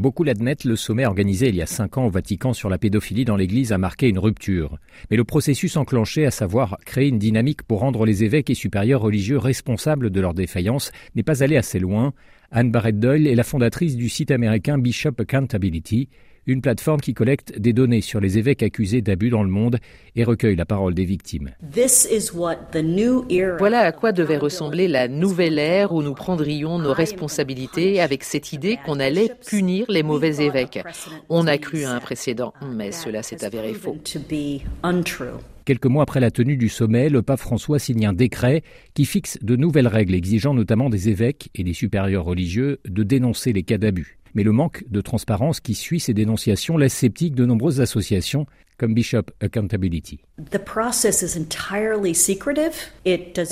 Beaucoup l'admettent, le sommet organisé il y a cinq ans au Vatican sur la pédophilie dans l'Église a marqué une rupture. Mais le processus enclenché, à savoir créer une dynamique pour rendre les évêques et supérieurs religieux responsables de leur défaillance, n'est pas allé assez loin. Anne Barrett Doyle est la fondatrice du site américain Bishop Accountability une plateforme qui collecte des données sur les évêques accusés d'abus dans le monde et recueille la parole des victimes. Voilà à quoi devait ressembler la nouvelle ère où nous prendrions nos responsabilités avec cette idée qu'on allait punir les mauvais évêques. On a cru à un précédent, mais cela s'est avéré faux. Quelques mois après la tenue du sommet, le pape François signe un décret qui fixe de nouvelles règles exigeant notamment des évêques et des supérieurs religieux de dénoncer les cas d'abus. Mais le manque de transparence qui suit ces dénonciations laisse sceptique de nombreuses associations comme Bishop Accountability.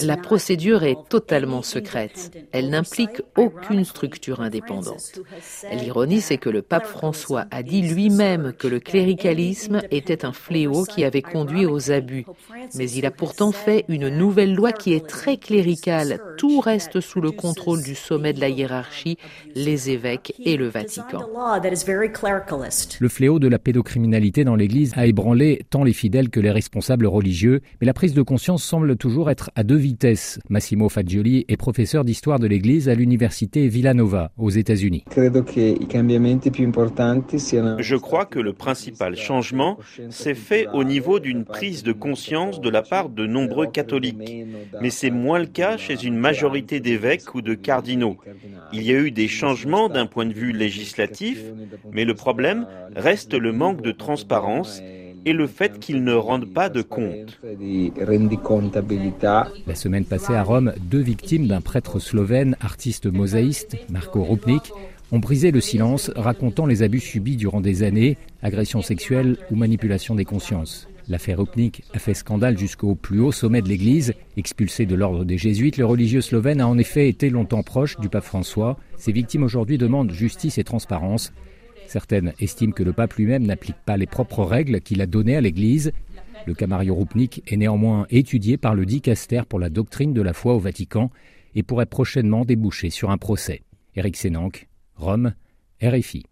La procédure est totalement secrète. Elle n'implique aucune structure indépendante. L'ironie, c'est que le pape François a dit lui-même que le cléricalisme était un fléau qui avait conduit aux abus. Mais il a pourtant fait une nouvelle loi qui est très cléricale. Tout reste sous le contrôle du sommet de la hiérarchie, les évêques et le Vatican. Le fléau de la pédocriminalité dans l'Église a ébranlé tant les fidèles que les responsables religieux, mais la prise de conscience semble toujours être à deux vitesses. Massimo Fagioli est professeur d'histoire de l'Église à l'université Villanova aux États-Unis. Je crois que le principal changement s'est fait au niveau d'une prise de conscience de la part de nombreux catholiques, mais c'est moins le cas chez une majorité d'évêques ou de cardinaux. Il y a eu des changements d'un point de vue législatif, mais le problème reste le manque de transparence et le fait qu'ils ne rendent pas de compte. La semaine passée à Rome, deux victimes d'un prêtre slovène, artiste mosaïste, Marko Rupnik, ont brisé le silence, racontant les abus subis durant des années, agressions sexuelles ou manipulation des consciences. L'affaire Rupnik a fait scandale jusqu'au plus haut sommet de l'Église. Expulsé de l'ordre des Jésuites, le religieux slovène a en effet été longtemps proche du pape François. Ses victimes aujourd'hui demandent justice et transparence. Certaines estiment que le pape lui-même n'applique pas les propres règles qu'il a données à l'Église. Le cas Mario Rupnik est néanmoins étudié par le dicaster pour la doctrine de la foi au Vatican et pourrait prochainement déboucher sur un procès. Éric Sénanque, Rome, RFI.